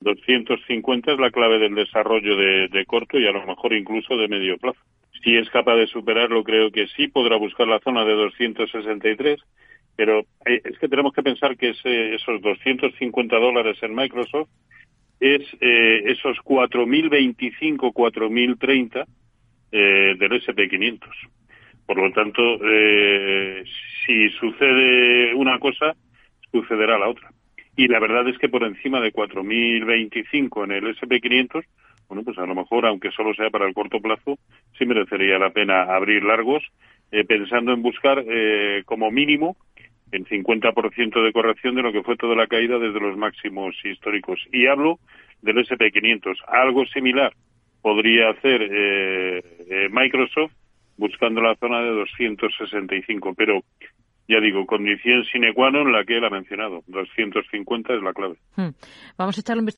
250 es la clave del desarrollo de, de corto y a lo mejor incluso de medio plazo. Si es capaz de superarlo, creo que sí podrá buscar la zona de 263, pero eh, es que tenemos que pensar que ese, esos 250 dólares en Microsoft es eh, esos 4.025, 4.030 eh, del SP500. Por lo tanto, eh, si sucede una cosa, sucederá la otra. Y la verdad es que por encima de 4.025 en el SP500, bueno, pues a lo mejor, aunque solo sea para el corto plazo, sí merecería la pena abrir largos, eh, pensando en buscar eh, como mínimo en 50% de corrección de lo que fue toda la caída desde los máximos históricos. Y hablo del SP500. Algo similar podría hacer eh, eh, Microsoft buscando la zona de 265, pero ya digo, condición sine qua non la que él ha mencionado. 250 es la clave. Hmm. Vamos a echarle un